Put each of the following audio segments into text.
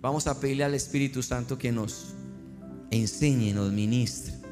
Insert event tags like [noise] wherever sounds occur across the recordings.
Vamos a pedirle al Espíritu Santo que nos enseñe, nos ministre.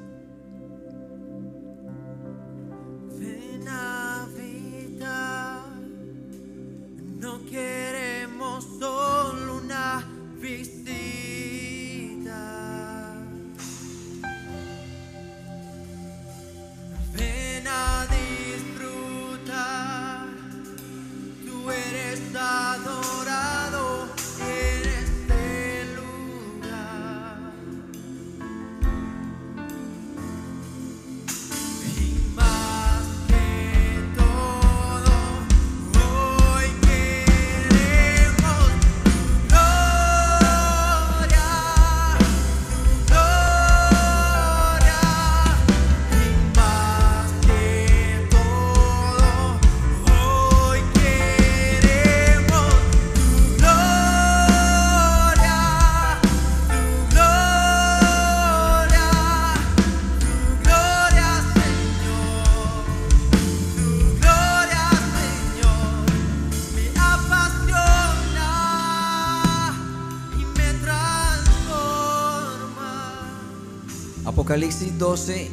Apocalipsis 12,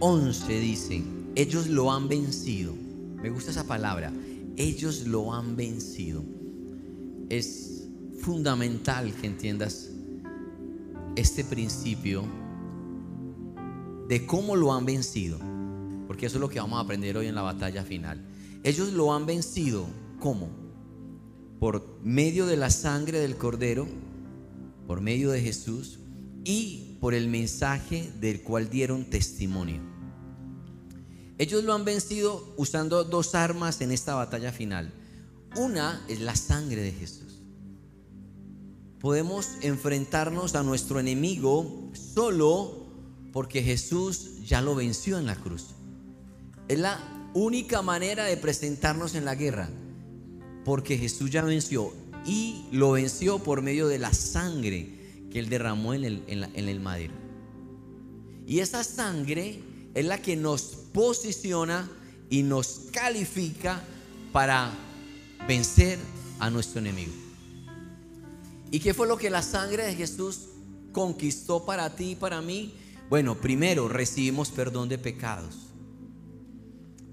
11 dice, ellos lo han vencido. Me gusta esa palabra, ellos lo han vencido. Es fundamental que entiendas este principio de cómo lo han vencido, porque eso es lo que vamos a aprender hoy en la batalla final. Ellos lo han vencido, ¿cómo? Por medio de la sangre del cordero, por medio de Jesús y por el mensaje del cual dieron testimonio. Ellos lo han vencido usando dos armas en esta batalla final. Una es la sangre de Jesús. Podemos enfrentarnos a nuestro enemigo solo porque Jesús ya lo venció en la cruz. Es la única manera de presentarnos en la guerra, porque Jesús ya venció y lo venció por medio de la sangre que él derramó en el, madero. Y esa sangre es la que nos posiciona y nos califica para vencer a nuestro enemigo. ¿Y qué fue lo que la sangre de Jesús conquistó para ti y para mí? Bueno, primero recibimos perdón de pecados.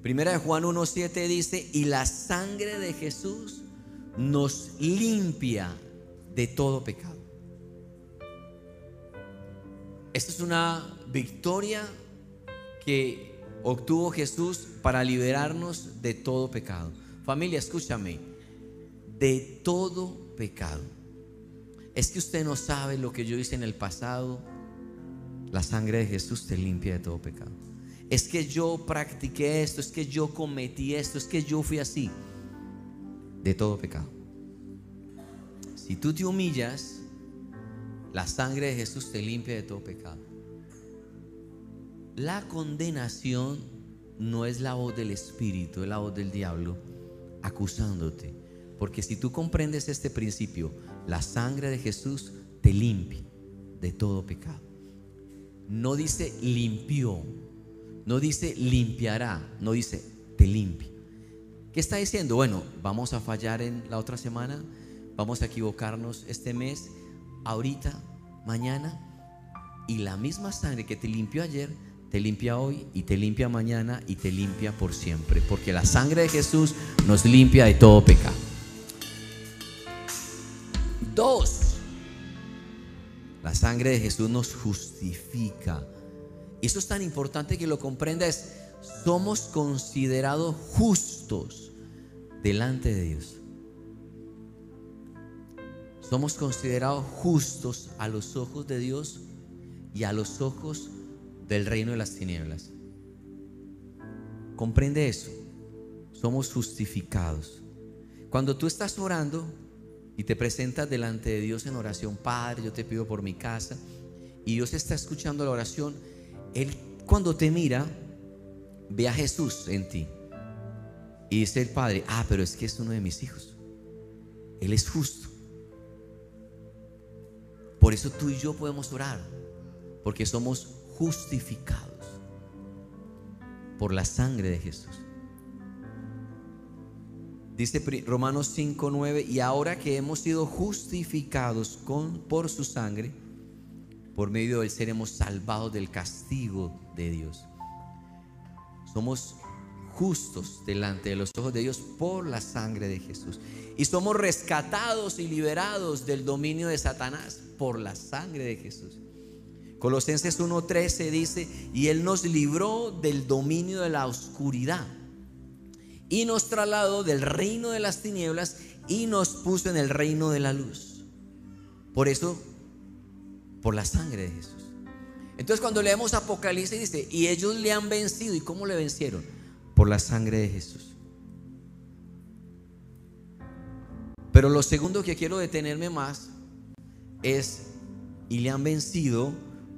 Primera de Juan 1.7 dice, y la sangre de Jesús nos limpia de todo pecado. Esta es una victoria que obtuvo Jesús para liberarnos de todo pecado. Familia, escúchame, de todo pecado. Es que usted no sabe lo que yo hice en el pasado. La sangre de Jesús te limpia de todo pecado. Es que yo practiqué esto, es que yo cometí esto, es que yo fui así. De todo pecado. Si tú te humillas, la sangre de Jesús te limpia de todo pecado. La condenación no es la voz del Espíritu, es la voz del diablo acusándote. Porque si tú comprendes este principio, la sangre de Jesús te limpia de todo pecado. No dice limpió, no dice limpiará, no dice te limpia. ¿Qué está diciendo? Bueno, vamos a fallar en la otra semana, vamos a equivocarnos este mes, ahorita, mañana, y la misma sangre que te limpió ayer, te limpia hoy y te limpia mañana y te limpia por siempre, porque la sangre de Jesús nos limpia de todo pecado. Dos, la sangre de Jesús nos justifica. Eso es tan importante que lo comprendas. Somos considerados justos delante de Dios. Somos considerados justos a los ojos de Dios y a los ojos del reino de las tinieblas. Comprende eso. Somos justificados. Cuando tú estás orando y te presentas delante de Dios en oración, Padre, yo te pido por mi casa, y Dios está escuchando la oración, Él cuando te mira, ve a Jesús en ti. Y dice el Padre, ah, pero es que es uno de mis hijos. Él es justo. Por eso tú y yo podemos orar, porque somos justificados por la sangre de Jesús. Dice Romanos 5:9, y ahora que hemos sido justificados por su sangre, por medio del seremos salvados del castigo de Dios. Somos justos delante de los ojos de Dios por la sangre de Jesús. Y somos rescatados y liberados del dominio de Satanás por la sangre de Jesús. Colosenses 1:13 dice, y Él nos libró del dominio de la oscuridad y nos trasladó del reino de las tinieblas y nos puso en el reino de la luz. Por eso, por la sangre de Jesús. Entonces cuando leemos Apocalipsis dice, y ellos le han vencido. ¿Y cómo le vencieron? Por la sangre de Jesús. Pero lo segundo que quiero detenerme más es, y le han vencido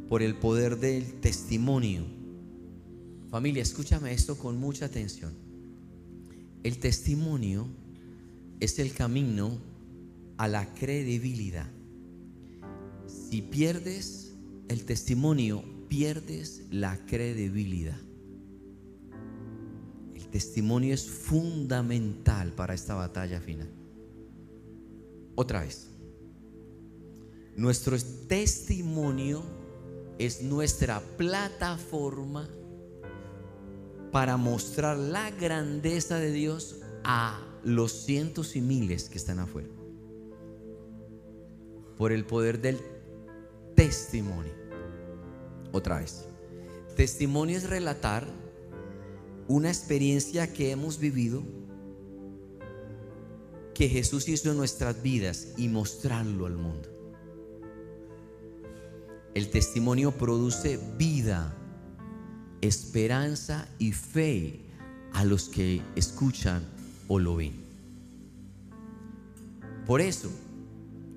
por el poder del testimonio. Familia, escúchame esto con mucha atención. El testimonio es el camino a la credibilidad. Si pierdes el testimonio, pierdes la credibilidad. Testimonio es fundamental para esta batalla final. Otra vez. Nuestro testimonio es nuestra plataforma para mostrar la grandeza de Dios a los cientos y miles que están afuera. Por el poder del testimonio. Otra vez. Testimonio es relatar una experiencia que hemos vivido que Jesús hizo en nuestras vidas y mostrarlo al mundo. El testimonio produce vida, esperanza y fe a los que escuchan o lo ven. Por eso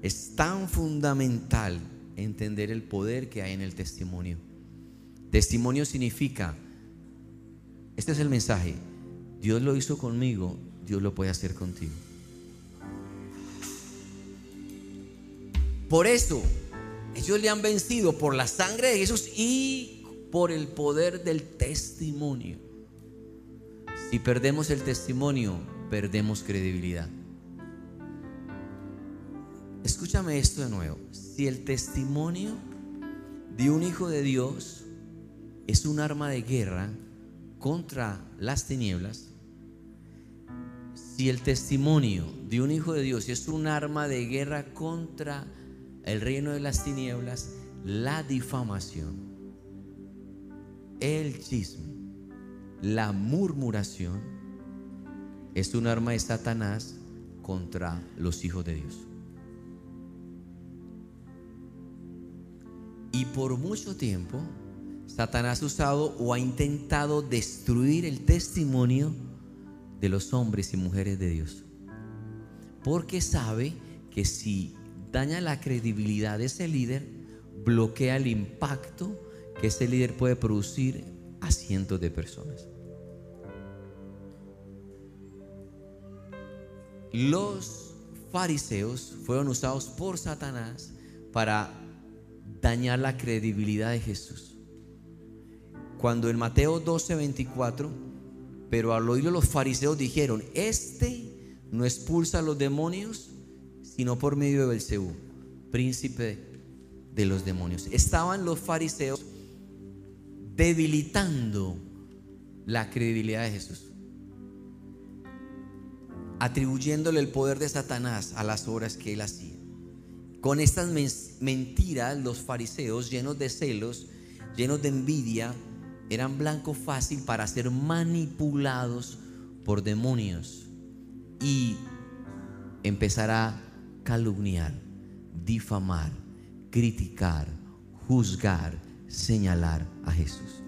es tan fundamental entender el poder que hay en el testimonio. Testimonio significa, este es el mensaje, Dios lo hizo conmigo, Dios lo puede hacer contigo. Por eso, ellos le han vencido por la sangre de Jesús y por el poder del testimonio. Si perdemos el testimonio, perdemos credibilidad. Escúchame esto de nuevo. Si el testimonio de un hijo de Dios es un arma de guerra contra las tinieblas, si el testimonio de un hijo de Dios es un arma de guerra contra el reino de las tinieblas, la difamación, el chisme, la murmuración, es un arma de Satanás contra los hijos de Dios. Y por mucho tiempo, Satanás ha usado o ha intentado destruir el testimonio de los hombres y mujeres de Dios. Porque sabe que si daña la credibilidad de ese líder, bloquea el impacto que ese líder puede producir a cientos de personas. Los fariseos fueron usados por Satanás para dañar la credibilidad de Jesús. Cuando en Mateo 12, 24, pero al oírlo los fariseos dijeron, este no expulsa a los demonios, sino por medio de Belcebú, príncipe de los demonios. Estaban los fariseos debilitando la credibilidad de Jesús, atribuyéndole el poder de Satanás a las obras que él hacía. Con estas men- mentiras, los fariseos, llenos de celos, llenos de envidia, eran blanco fácil para ser manipulados por demonios y empezar a calumniar, difamar, criticar, juzgar, señalar a Jesús.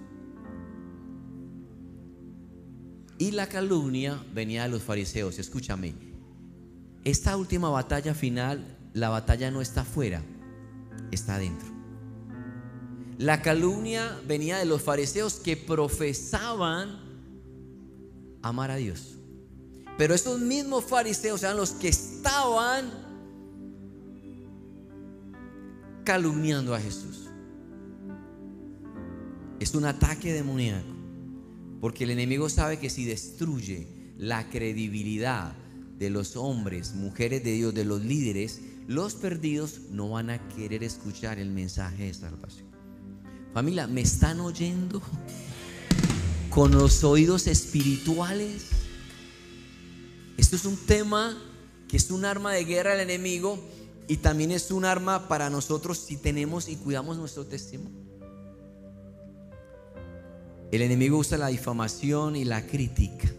Y la calumnia venía de los fariseos. Escúchame, esta última batalla final, la batalla no está afuera, está adentro. La calumnia venía de los fariseos que profesaban amar a Dios. Pero estos mismos fariseos eran los que estaban calumniando a Jesús. Es un ataque demoníaco. Porque el enemigo sabe que si destruye la credibilidad de los hombres, mujeres de Dios, de los líderes, los perdidos no van a querer escuchar el mensaje de salvación. Familia, ¿me están oyendo con los oídos espirituales? Esto es un tema que es un arma de guerra al enemigo y también es un arma para nosotros si tenemos y cuidamos nuestro testimonio. El enemigo usa la difamación y la crítica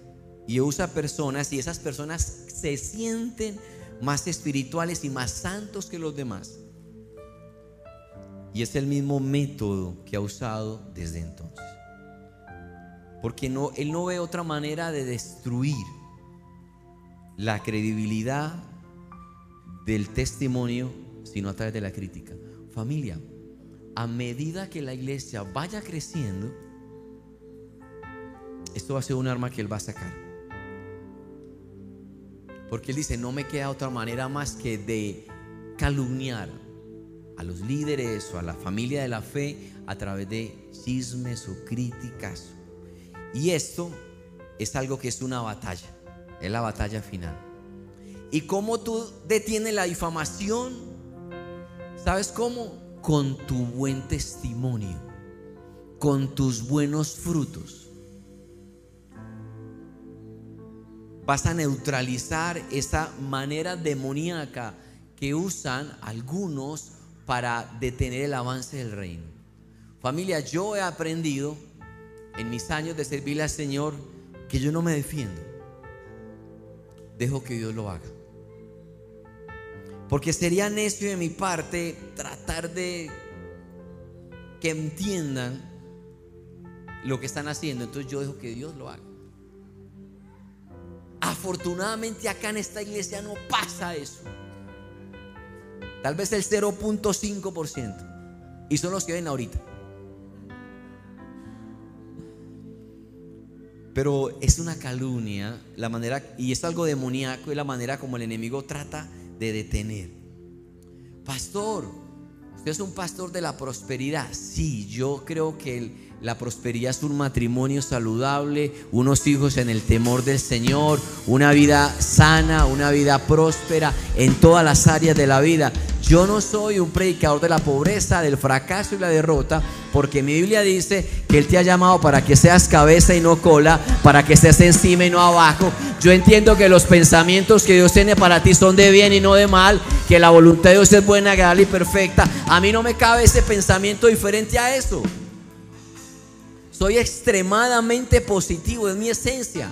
y usa personas y esas personas se sienten más espirituales y más santos que los demás. Y es el mismo método que ha usado desde entonces. Porque él no ve otra manera de destruir la credibilidad del testimonio, sino a través de la crítica. Familia, a medida que la iglesia vaya creciendo, esto va a ser un arma que él va a sacar. Porque él dice, no me queda otra manera más que de calumniar a los líderes o a la familia de la fe a través de chismes o críticas. Y esto es algo que es una batalla, es la batalla final. ¿Y cómo tú detienes la difamación? ¿Sabes cómo? Con tu buen testimonio, con tus buenos frutos. Vas a neutralizar esa manera demoníaca que usan algunos para detener el avance del reino. Familia, yo he aprendido en mis años de servirle al Señor que yo no me defiendo. Dejo que Dios lo haga. Porque sería necio de mi parte tratar de que entiendan lo que están haciendo. Entonces yo dejo que Dios lo haga. Afortunadamente acá en esta iglesia no pasa eso. Tal vez el 0.5%. Y son los que ven ahorita. Pero es una calumnia la manera, y es algo demoníaco, y la manera como el enemigo trata de detener. Pastor, usted es un pastor de la prosperidad. Sí, yo creo que el, la prosperidad es un matrimonio saludable, unos hijos en el temor del Señor, una vida sana, una vida próspera en todas las áreas de la vida. Yo no soy un predicador de la pobreza, del fracaso y la derrota, porque mi Biblia dice que Él te ha llamado para que seas cabeza y no cola, para que estés encima y no abajo. Yo entiendo que los pensamientos que Dios tiene para ti son de bien y no de mal, que la voluntad de Dios es buena, agradable y perfecta. A mí no me cabe ese pensamiento diferente a eso. Soy extremadamente positivo, es mi esencia.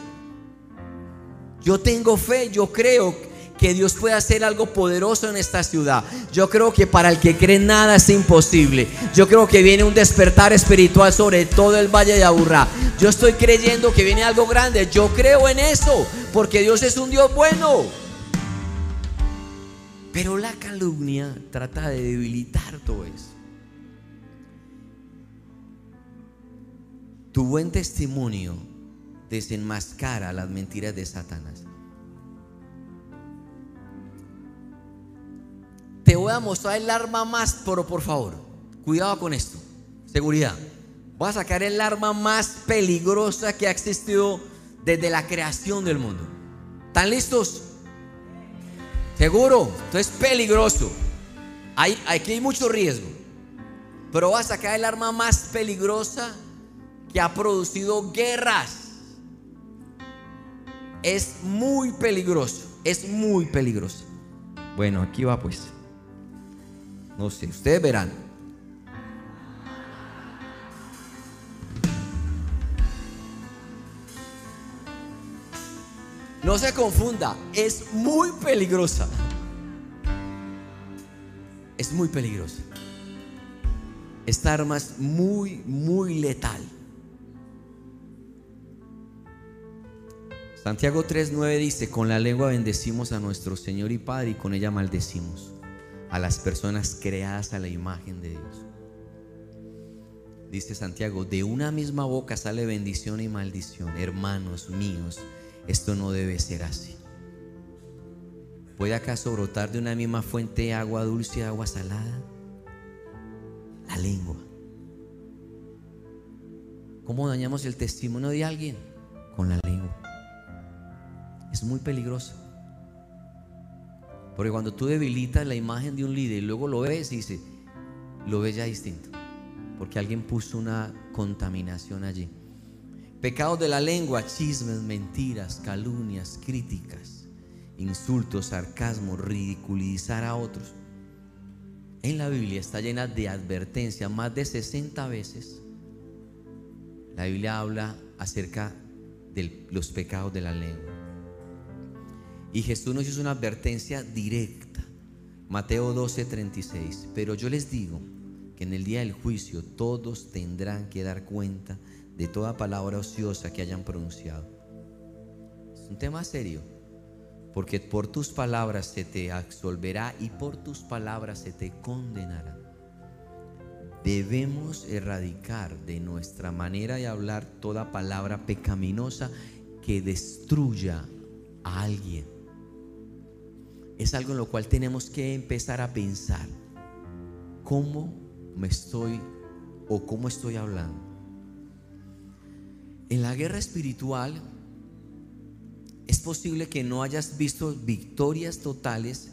Yo tengo fe, yo creo que Dios puede hacer algo poderoso en esta ciudad. Yo creo que para el que cree nada es imposible. Yo creo que viene un despertar espiritual sobre todo el Valle de Aburrá. Yo estoy creyendo que viene algo grande. Yo creo en eso, porque Dios es un Dios bueno. Pero la calumnia trata de debilitar todo eso. Tu buen testimonio desenmascara las mentiras de Satanás. Te voy a mostrar el arma más, pero por favor, cuidado con esto. Seguridad. Voy a sacar el arma más peligrosa que ha existido desde la creación del mundo. ¿Están listos? Seguro. Esto es peligroso. Hay, aquí hay mucho riesgo. Pero voy a sacar el arma más peligrosa que ha producido guerras. Es muy peligroso. Es muy peligroso. Bueno, aquí va pues. No sé, ustedes verán. No se confunda, es muy peligrosa. Es muy peligrosa. Esta arma es muy, muy letal. Santiago 3:9 dice, con la lengua bendecimos a nuestro Señor y Padre y con ella maldecimos a las personas creadas a la imagen de Dios. Dice Santiago, de una misma boca sale bendición y maldición. Hermanos míos, esto no debe ser así. ¿Puede acaso brotar de una misma fuente agua dulce agua salada? La lengua. ¿Cómo dañamos el testimonio de alguien? Con la lengua. Es muy peligroso. Porque cuando tú debilitas la imagen de un líder y luego lo ves y dices, lo ves ya distinto. Porque alguien puso una contaminación allí. Pecados de la lengua, chismes, mentiras, calumnias, críticas, insultos, sarcasmo, ridiculizar a otros. En la Biblia está llena de advertencias, más de 60 veces. La Biblia habla acerca de los pecados de la lengua. Y Jesús nos hizo una advertencia directa. Mateo 12, 36. Pero yo les digo que en el día del juicio todos tendrán que dar cuenta de toda palabra ociosa que hayan pronunciado. Es un tema serio, porque por tus palabras se te absolverá y por tus palabras se te condenará. Debemos erradicar de nuestra manera de hablar toda palabra pecaminosa que destruya a alguien. Es algo en lo cual tenemos que empezar a pensar cómo me estoy o cómo estoy hablando. En la guerra espiritual es posible que no hayas visto victorias totales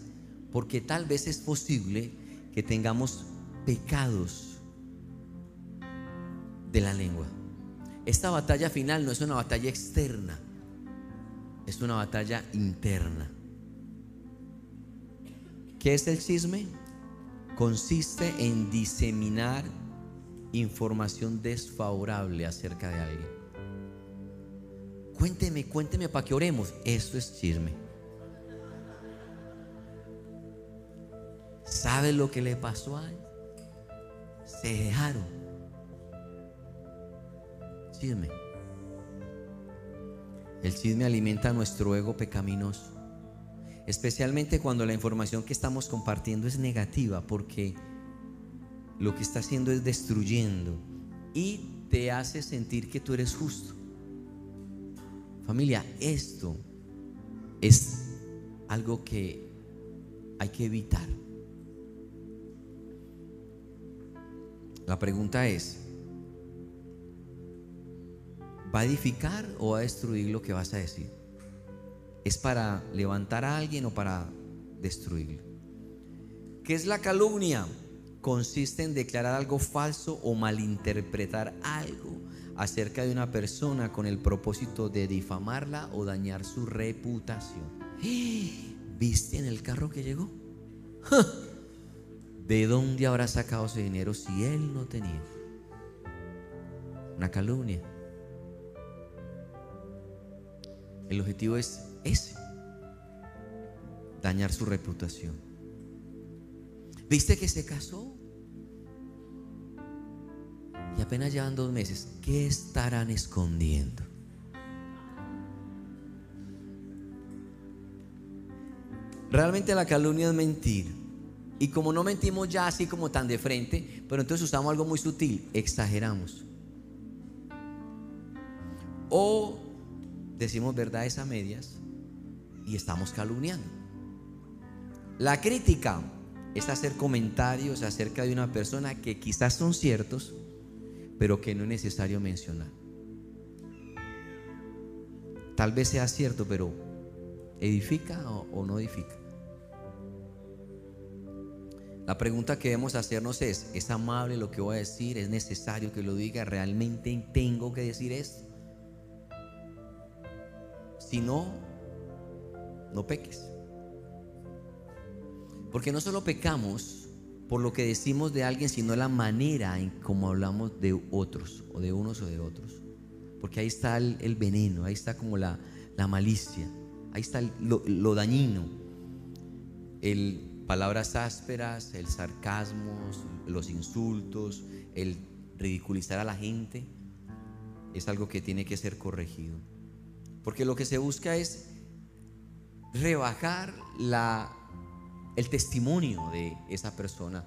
porque tal vez es posible que tengamos pecados de la lengua. Esta batalla final no es una batalla externa, es una batalla interna. ¿Qué es el chisme? Consiste en diseminar información desfavorable acerca de alguien. Cuénteme, cuénteme para que oremos. Esto es chisme. ¿Sabe lo que le pasó a él? Se dejaron. Chisme. El chisme alimenta nuestro ego pecaminoso. Especialmente cuando la información que estamos compartiendo es negativa, porque lo que está haciendo es destruyendo y te hace sentir que tú eres justo. Familia, esto es algo que hay que evitar. La pregunta es, ¿va a edificar o va a destruir lo que vas a decir? ¿Es para levantar a alguien o para destruirlo? ¿Qué es la calumnia? Consiste en declarar algo falso o malinterpretar algo acerca de una persona con el propósito de difamarla o dañar su reputación. [gasps] ¿Viste en el carro que llegó? [laughs] ¿De dónde habrá sacado ese dinero si él no tenía? Una calumnia. El objetivo es ese. Dañar su reputación. ¿Viste que se casó? Y apenas llevan dos meses. ¿Qué estarán escondiendo? Realmente la calumnia es mentir. Y como no mentimos ya así como tan de frente, pero entonces usamos algo muy sutil, exageramos. O decimos verdades a medias y estamos calumniando. La crítica es hacer comentarios acerca de una persona que quizás son ciertos, pero que no es necesario mencionar. Tal vez sea cierto, pero ¿edifica o, no edifica? La pregunta que debemos hacernos es, ¿es amable lo que voy a decir? ¿Es necesario que lo diga? ¿Realmente tengo que decir esto? Si no, no peques. Porque no solo pecamos por lo que decimos de alguien, sino la manera en cómo hablamos de otros, o de unos o de otros. Porque ahí está el, veneno, ahí está como la, malicia, ahí está lo, lo dañino. El palabras ásperas, el sarcasmo, los insultos, el ridiculizar a la gente, es algo que tiene que ser corregido. Porque lo que se busca es rebajar la, el testimonio de esa persona.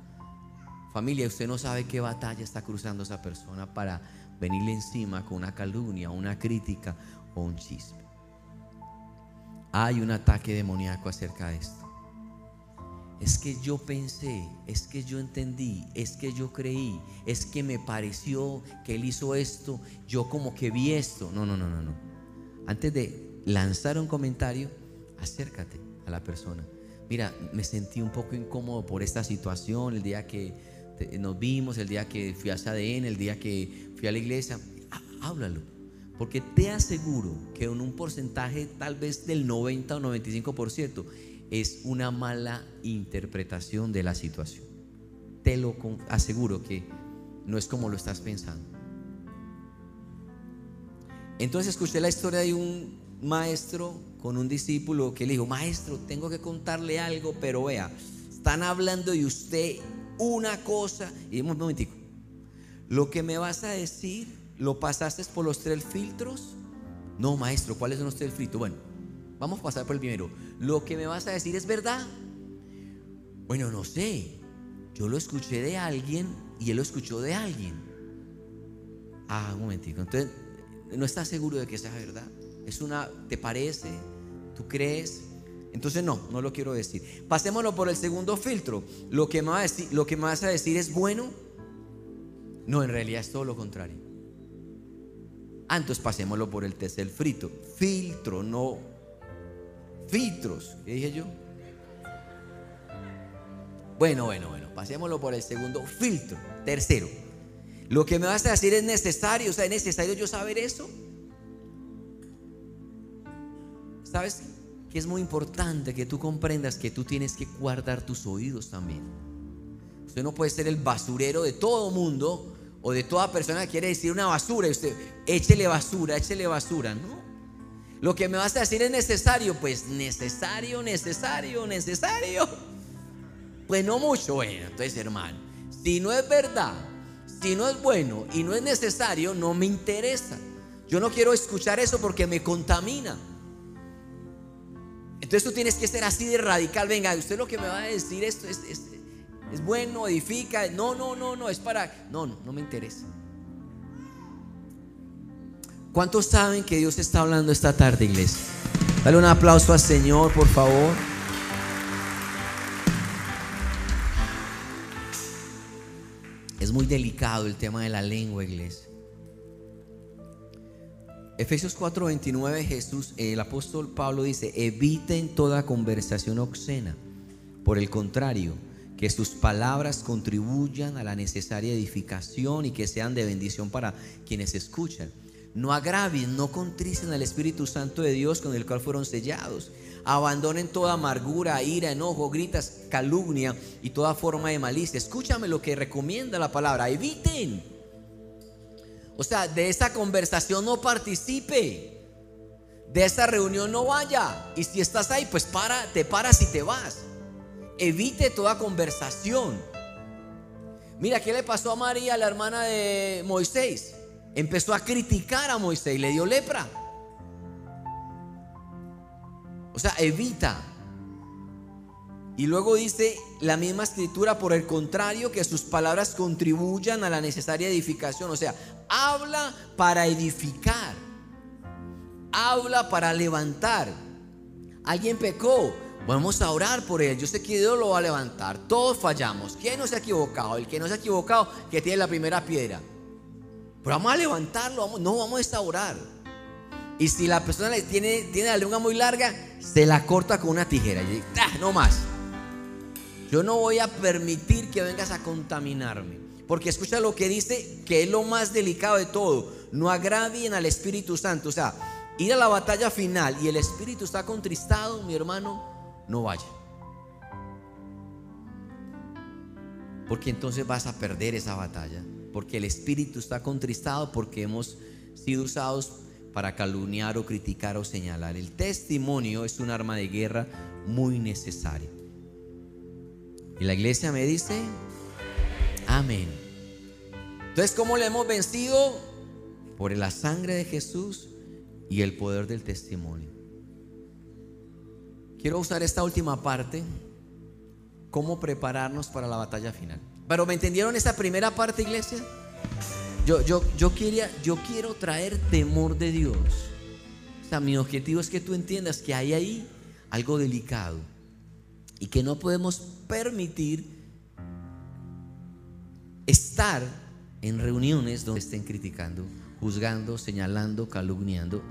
Familia, usted no sabe qué batalla está cruzando esa persona para venirle encima con una calumnia, una crítica o un chisme. Hay un ataque demoníaco acerca de esto. Es que yo pensé, es que yo entendí, es que yo creí, es que me pareció que él hizo esto, yo como que vi esto. No, no, no, no, no. Antes de lanzar un comentario, acércate a la persona. mira, me sentí un poco incómodo por esta situación, el día que nos vimos, el día que fui a ADN, el día que fui a la iglesia, Há- háblalo. Porque te aseguro que en un porcentaje tal vez del 90 o 95% es una mala interpretación de la situación. Te lo aseguro que no es como lo estás pensando. Entonces escuché la historia de un maestro con un discípulo que le dijo, maestro, tengo que contarle algo, pero vea, están hablando de usted una cosa. Y un momentico, lo que me vas a decir, ¿lo pasaste por los tres filtros? No, maestro, ¿cuáles son los tres filtros? Bueno, vamos a pasar por el primero. Lo que me vas a decir es verdad. Bueno, no sé. Yo lo escuché de alguien y él lo escuchó de alguien. Ah, un momentico. Entonces, no estás seguro de que sea verdad. Es una, ¿te parece? ¿Tú crees? Entonces no, no lo quiero decir. Pasémoslo por el segundo filtro. Lo que me vas a decir, lo que a decir es bueno. No, en realidad es todo lo contrario. Ah, entonces pasémoslo por el tercer filtro. Filtro, no filtros. ¿Qué dije yo? Bueno, bueno, bueno. Pasémoslo por el segundo filtro. Tercero. Lo que me vas a decir es necesario. O sea, es necesario yo saber eso. ¿Sabes? Que es muy importante que tú comprendas que tú tienes que guardar tus oídos también. Usted no puede ser el basurero de todo mundo o de toda persona que quiere decir una basura y usted, échele basura, échele basura, ¿no? Lo que me vas a decir es necesario, pues necesario, necesario, necesario. Pues no mucho, bueno, entonces hermano, si no es verdad, si no es bueno y no es necesario, no me interesa. Yo no quiero escuchar eso porque me contamina. Entonces tú tienes que ser así de radical. Venga, usted lo que me va a decir esto es, bueno, edifica. No, no, no, no, es para... No, no, no me interesa. ¿Cuántos saben que Dios está hablando esta tarde, iglesia? Dale un aplauso al Señor, por favor. Es muy delicado el tema de la lengua, iglesia. Efesios 4:29 Jesús, el apóstol Pablo dice, eviten toda conversación obscena. Por el contrario, que sus palabras contribuyan a la necesaria edificación y que sean de bendición para quienes escuchan. No agravien, no contricen al Espíritu Santo de Dios con el cual fueron sellados. Abandonen toda amargura, ira, enojo, gritas, calumnia y toda forma de malicia. Escúchame lo que recomienda la palabra. Eviten. O sea, de esa conversación no participe. De esa reunión no vaya. Y si estás ahí, pues para, te paras y te vas. Evite toda conversación. Mira, ¿qué le pasó a María, la hermana de Moisés? Empezó a criticar a Moisés, le dio lepra. O sea, evita. Y luego dice la misma escritura, por el contrario, que sus palabras contribuyan a la necesaria edificación. O sea, habla para edificar. Habla para levantar. Alguien pecó. Vamos a orar por él. Yo sé que Dios lo va a levantar. Todos fallamos. ¿Quién no se ha equivocado? El que no se ha equivocado, que tiene la primera piedra. Pero vamos a levantarlo. Vamos, no, vamos a orar. Y si la persona tiene, la lengua muy larga, se la corta con una tijera. Y "Ah, no más. Yo no voy a permitir que vengas a contaminarme. Porque escucha lo que dice, que es lo más delicado de todo. No agravien al Espíritu Santo. O sea, ir a la batalla final y el Espíritu está contristado, mi hermano, no vaya. Porque entonces vas a perder esa batalla. Porque el Espíritu está contristado porque hemos sido usados para calumniar o criticar o señalar. El testimonio es un arma de guerra muy necesaria. Y la iglesia me dice, amén. Entonces, ¿cómo le hemos vencido? Por la sangre de Jesús y el poder del testimonio. Quiero usar esta última parte, cómo prepararnos para la batalla final. Pero ¿me entendieron esa primera parte, iglesia? Yo, yo, yo, quería, yo quiero traer temor de Dios. O sea, mi objetivo es que tú entiendas que hay ahí algo delicado y que no podemos permitir estar en reuniones donde estén criticando, juzgando, señalando, calumniando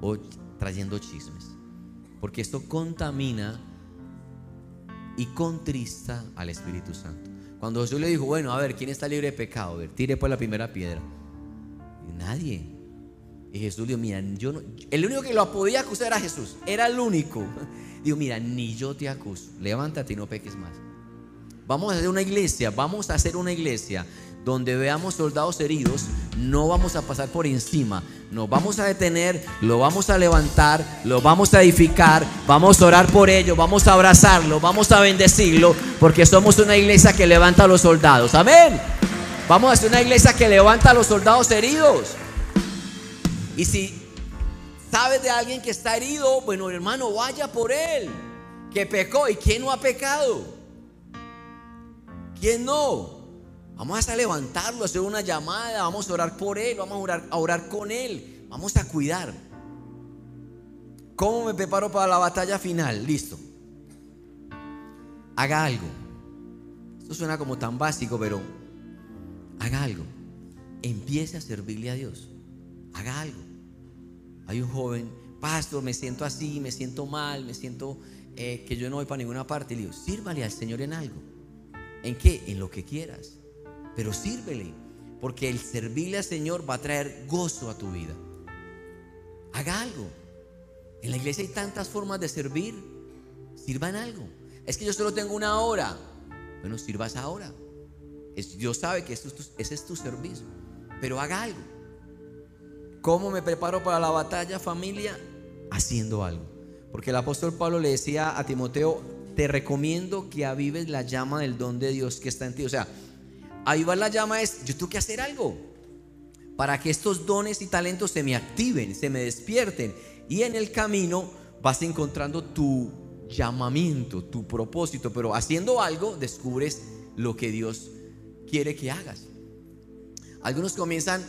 o trayendo chismes. Porque esto contamina y contrista al Espíritu Santo. Cuando Jesús le dijo, bueno, a ver, ¿quién está libre de pecado? A ver, tire pues la primera piedra. Y nadie. Y Jesús dijo, mira, yo no, el único que lo podía acusar era Jesús, era el único. [laughs] Digo, mira, ni yo te acuso, levántate y no peques más. Vamos a hacer una iglesia, vamos a hacer una iglesia donde veamos soldados heridos, no vamos a pasar por encima, nos vamos a detener, lo vamos a levantar, lo vamos a edificar, vamos a orar por ello, vamos a abrazarlo, vamos a bendecirlo, porque somos una iglesia que levanta a los soldados. Amén. Vamos a ser una iglesia que levanta a los soldados heridos. Y si sabes de alguien que está herido, bueno, hermano, vaya por él, que pecó. ¿Y quién no ha pecado? ¿Quién no? Vamos a levantarlo, hacer una llamada, vamos a orar por él, vamos a orar, a orar con él, vamos a cuidar. ¿Cómo me preparo para la batalla final? Listo. Haga algo. Esto suena como tan básico, pero haga algo. Empiece a servirle a Dios. Haga algo. Hay un joven, pastor, me siento así, me siento mal, me siento eh, que yo no voy para ninguna parte. Y le digo, sírvale al Señor en algo. ¿En qué? En lo que quieras. Pero sírvele. Porque el servirle al Señor va a traer gozo a tu vida. Haga algo. En la iglesia hay tantas formas de servir. Sirvan algo. Es que yo solo tengo una hora. Bueno, sirvas ahora. Dios sabe que ese es tu servicio. Pero haga algo. ¿Cómo me preparo para la batalla, familia? Haciendo algo. Porque el apóstol Pablo le decía a Timoteo, te recomiendo que avives la llama del don de Dios que está en ti. O sea, avivar la llama es, yo tengo que hacer algo para que estos dones y talentos se me activen, se me despierten. Y en el camino vas encontrando tu llamamiento, tu propósito, pero haciendo algo descubres lo que Dios quiere que hagas. Algunos comienzan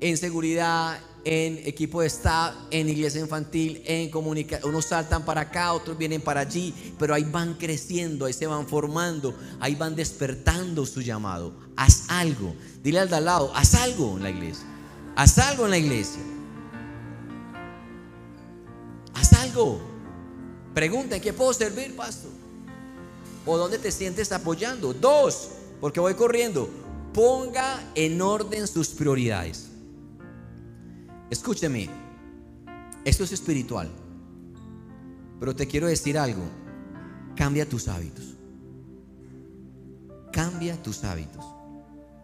en seguridad, en equipo de staff, en iglesia infantil, en comunicación. Unos saltan para acá, otros vienen para allí, pero ahí van creciendo, ahí se van formando, ahí van despertando su llamado. Haz algo. Dile al de al lado, haz algo en la iglesia. Haz algo en la iglesia. Haz algo. Pregunta, ¿en qué puedo servir, pastor? ¿O dónde te sientes apoyando? Dos, porque voy corriendo. Ponga en orden sus prioridades. Escúcheme, esto es espiritual, pero te quiero decir algo. Cambia tus hábitos. Cambia tus hábitos.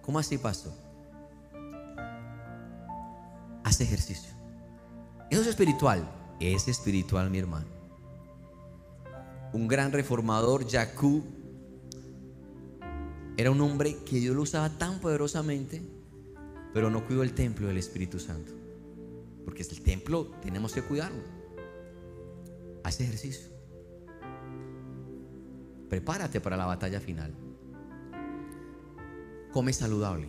¿Cómo así, pastor? Haz ejercicio. Eso es espiritual. Es espiritual, mi hermano. Un gran reformador, Jacú, era un hombre que Dios lo usaba tan poderosamente, pero no cuidó el templo del Espíritu Santo. Porque es el templo, tenemos que cuidarlo. Haz ejercicio. Prepárate para la batalla final. Come saludable.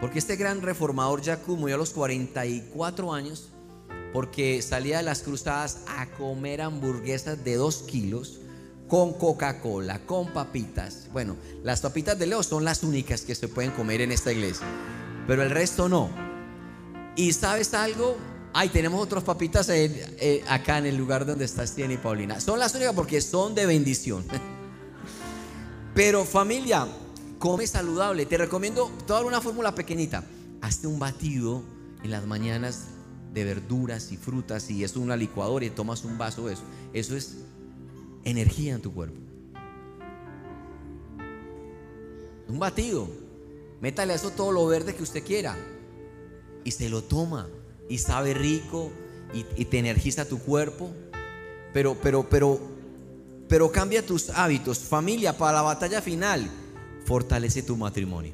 Porque este gran reformador Jacú murió a los 44 años porque salía de las cruzadas a comer hamburguesas de 2 kilos con Coca-Cola, con papitas. Bueno, las papitas de Leo son las únicas que se pueden comer en esta iglesia, pero el resto no. Y sabes algo, ay, tenemos otras papitas eh, acá en el lugar donde estás Tiene y Paulina. Son las únicas porque son de bendición. [laughs] Pero familia, come saludable. Te recomiendo toda una fórmula pequeñita. Hazte un batido en las mañanas de verduras y frutas y es una licuadora y tomas un vaso de eso. Eso es energía en tu cuerpo. Un batido. Métale a eso todo lo verde que usted quiera. Y se lo toma. Y sabe rico. Y, te energiza tu cuerpo. Pero, pero, pero, pero cambia tus hábitos. Familia, para la batalla final, fortalece tu matrimonio.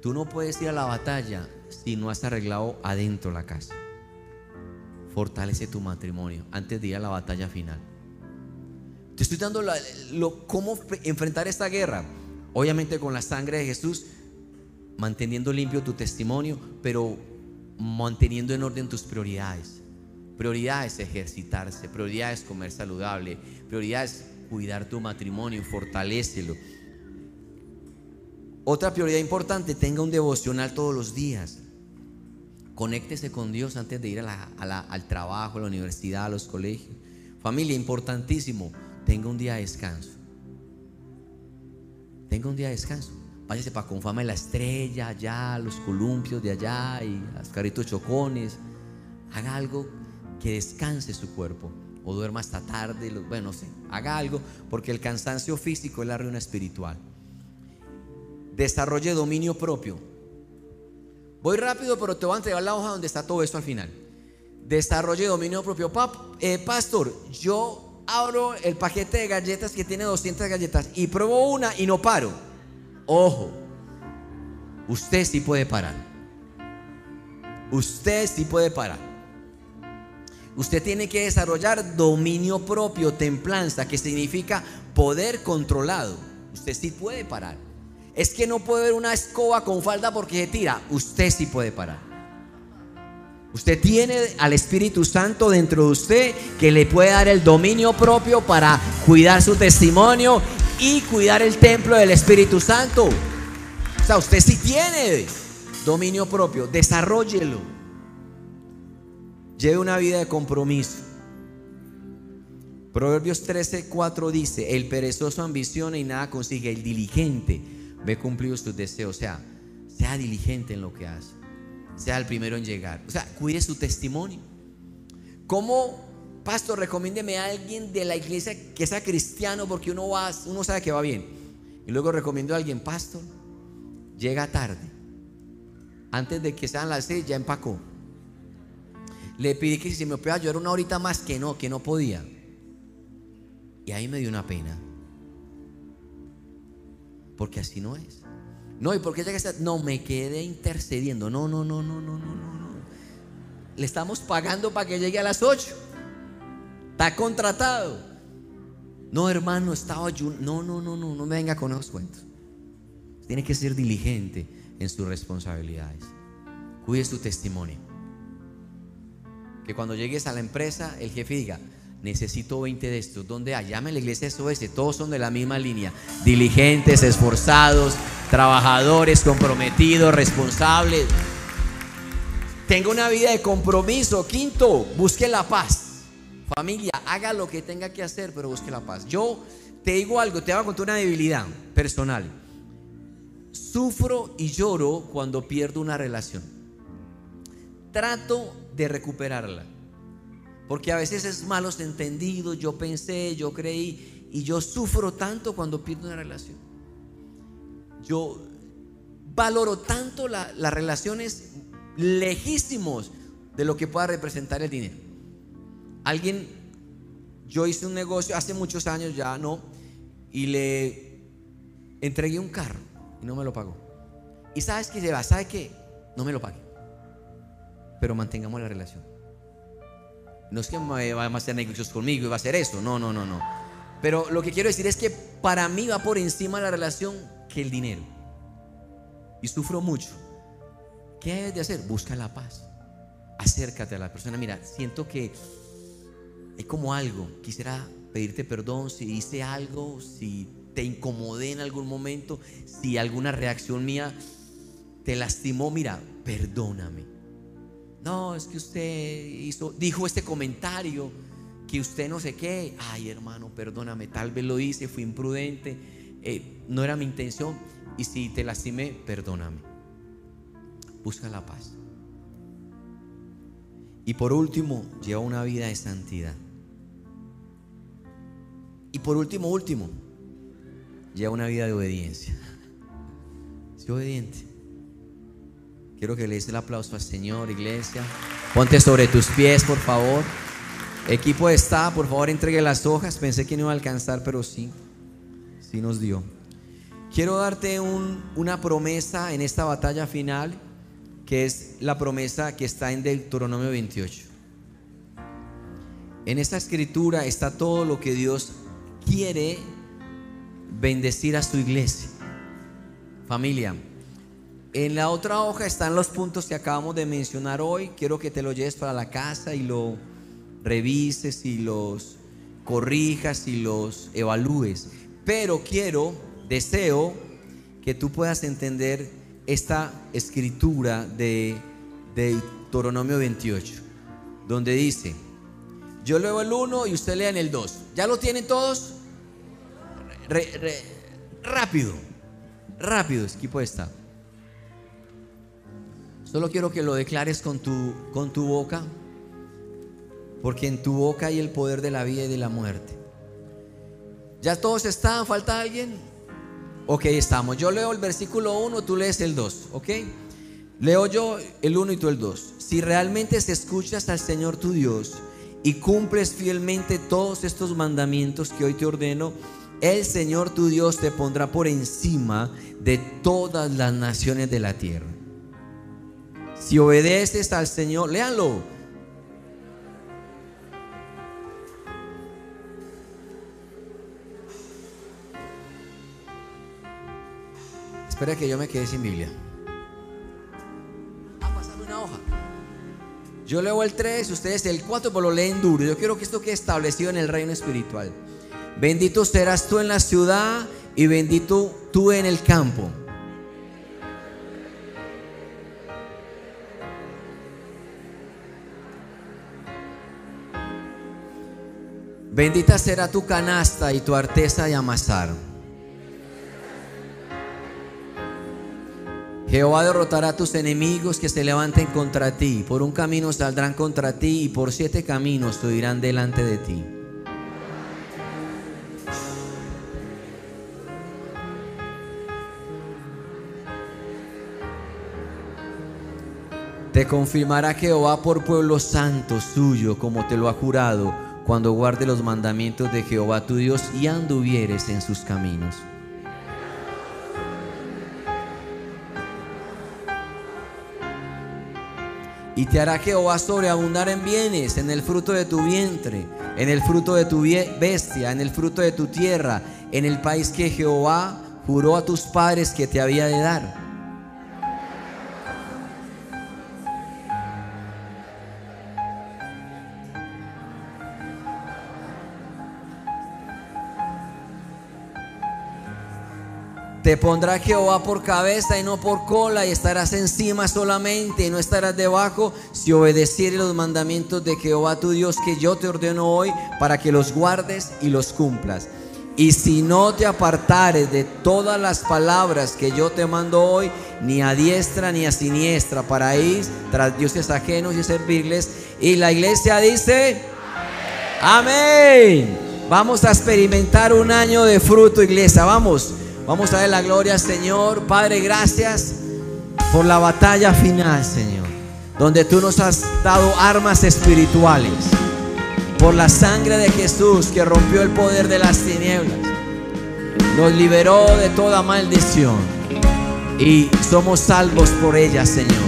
Tú no puedes ir a la batalla si no has arreglado adentro la casa. Fortalece tu matrimonio antes de ir a la batalla final. Te estoy dando cómo enfrentar esta guerra. Obviamente con la sangre de Jesús, manteniendo limpio tu testimonio, pero manteniendo en orden tus prioridades. Prioridades ejercitarse, prioridades comer saludable, prioridades cuidar tu matrimonio, fortalecelo. Otra prioridad importante, tenga un devocional todos los días. Conéctese con Dios antes de ir al trabajo, a la universidad, a los colegios. Familia, importantísimo. tenga un día de descanso. Tenga un día de descanso. Váyase para Confama de la Estrella, allá, los columpios de allá y los carritos chocones. Haga algo que descanse su cuerpo. O duerma hasta tarde, bueno, no sé. Haga algo porque el cansancio físico es la ruina espiritual. Desarrolle dominio propio. Voy rápido, pero te voy a entregar la hoja donde está todo esto al final. Desarrolle dominio propio. Eh, pastor, yo abro el paquete de galletas que tiene 200 galletas y pruebo una y no paro. Ojo, usted sí puede parar. Usted sí puede parar. Usted tiene que desarrollar dominio propio, templanza, que significa poder controlado. Usted sí puede parar. Es que no puede ver una escoba con falda porque se tira. Usted sí puede parar. Usted tiene al Espíritu Santo dentro de usted que le puede dar el dominio propio para cuidar su testimonio y cuidar el templo del Espíritu Santo. O sea, usted sí tiene dominio propio, desarrollelo. Lleve una vida de compromiso. Proverbios 13, 4 dice, el perezoso ambiciona y nada consigue, el diligente ve cumplidos sus deseos. O sea, sea diligente en lo que hace. Sea el primero en llegar. O sea, cuide su testimonio. ¿Cómo, pastor, recomiéndeme a alguien de la iglesia que sea cristiano porque uno, va, uno sabe que va bien? Y luego recomiendo a alguien, pastor, llega tarde. Antes de que sean las seis ya empacó. Le pedí que si me podía ayudar una horita más, que no, que no podía. Y ahí me dio una pena. Porque así no es. No, ¿y por qué llegaste? No, me quedé intercediendo. No, no, no, no, no, no, no. Le estamos pagando para que llegue a las 8. Está contratado. No, hermano, estaba ayun- No, no, no, no, no me venga con esos cuentos. Tiene que ser diligente en sus responsabilidades. Cuide su testimonio. Que cuando llegues a la empresa, el jefe diga, necesito 20 de estos. ¿Dónde hay? Llame a la iglesia SOS. Todos son de la misma línea. Diligentes, esforzados, trabajadores, comprometidos, responsables. Tenga una vida de compromiso. Quinto, busque la paz. Familia, haga lo que tenga que hacer, pero busque la paz. Yo te digo algo, te voy a contar una debilidad personal. Sufro y lloro cuando pierdo una relación. Trato de recuperarla. Porque a veces es malos entendidos, yo pensé, yo creí, y yo sufro tanto cuando pierdo una relación. Yo valoro tanto la- las relaciones lejísimos de lo que pueda representar el dinero. Alguien, yo hice un negocio hace muchos años ya, ¿no? Y le entregué un carro y no me lo pagó. Y sabes que se va, ¿sabe qué? No me lo pague. Pero mantengamos la relación. No es que va a hacer negocios conmigo y va a hacer eso. No, no, no, no. Pero lo que quiero decir es que para mí va por encima la relación que el dinero. Y sufro mucho. ¿Qué debes de hacer? Busca la paz. Acércate a la persona. Mira, siento que hay como algo. Quisiera pedirte perdón si hice algo, si te incomodé en algún momento, si alguna reacción mía te lastimó. Mira, perdóname. No, es que usted hizo, dijo este comentario, que usted no sé qué. Ay, hermano, perdóname, tal vez lo hice, fui imprudente, eh, no era mi intención. Y si te lastimé, perdóname. Busca la paz. Y por último, lleva una vida de santidad. Y por último, último, lleva una vida de obediencia. Sé obediente. Quiero que le des el aplauso al Señor, iglesia. Ponte sobre tus pies, por favor. Equipo staff, por favor, entregue las hojas. Pensé que no iba a alcanzar, pero sí, sí nos dio. Quiero darte un- una promesa en esta batalla final, que es la promesa que está en Deuteronomio 28. En esta escritura está todo lo que Dios quiere bendecir a su iglesia. Familia, en la otra hoja están los puntos que acabamos de mencionar hoy. Quiero que te lo lleves para la casa y lo revises y los corrijas y los evalúes. Pero quiero, deseo que tú puedas entender esta escritura de, de Deuteronomio 28, donde dice, yo leo el 1 y usted lean el 2. ¿Ya lo tienen todos? Re- rápido, rápido, equipo está. Solo quiero que lo declares con tu, con tu boca, porque en tu boca hay el poder de la vida y de la muerte. ¿Ya todos están? ¿Falta alguien? Ok, estamos. Yo leo el versículo 1, tú lees el 2, ¿ok? Leo yo el 1 y tú el 2. Si realmente te escuchas al Señor tu Dios y cumples fielmente todos estos mandamientos que hoy te ordeno, el Señor tu Dios te pondrá por encima de todas las naciones de la tierra. Si obedeces al Señor, léanlo. Espera que yo me quede sin Biblia. Ah, pásame una hoja. Yo leo el 3, ustedes el 4, pero lo leen duro. Yo quiero que esto quede establecido en el reino espiritual. Bendito serás tú en la ciudad y bendito tú en el campo. Bendita será tu canasta y tu arteza de amasar. Jehová derrotará a tus enemigos que se levanten contra ti. Por un camino saldrán contra ti y por siete caminos subirán delante de ti. Te confirmará Jehová por pueblo santo suyo, como te lo ha jurado, cuando guarde los mandamientos de Jehová tu Dios y anduvieres en sus caminos. Y te hará Jehová sobreabundar en bienes, en el fruto de tu vientre, en el fruto de tu bestia, en el fruto de tu tierra, en el país que Jehová juró a tus padres que te había de dar. Te pondrá Jehová por cabeza y no por cola, y estarás encima solamente y no estarás debajo, si obedecieres los mandamientos de Jehová tu Dios que yo te ordeno hoy, para que los guardes y los cumplas. Y si no te apartares de todas las palabras que yo te mando hoy, ni a diestra ni a siniestra, para ir tras dioses ajenos y servirles, y la iglesia dice, amén. Vamos a experimentar un año de fruto, iglesia, vamos. Vamos a dar la gloria Señor. Padre, gracias por la batalla final, Señor. Donde tú nos has dado armas espirituales. Por la sangre de Jesús que rompió el poder de las tinieblas. Nos liberó de toda maldición. Y somos salvos por ella, Señor.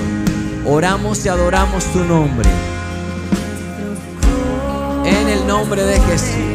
Oramos y adoramos tu nombre. En el nombre de Jesús.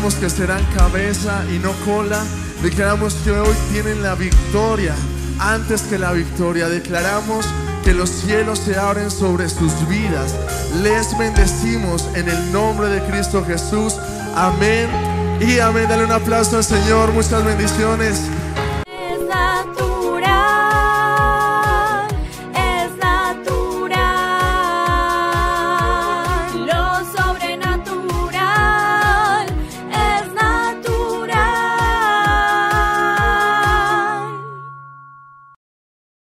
Declaramos que serán cabeza y no cola. Declaramos que hoy tienen la victoria antes que la victoria. Declaramos que los cielos se abren sobre sus vidas. Les bendecimos en el nombre de Cristo Jesús. Amén y amén. Dale un aplauso al Señor. Muchas bendiciones.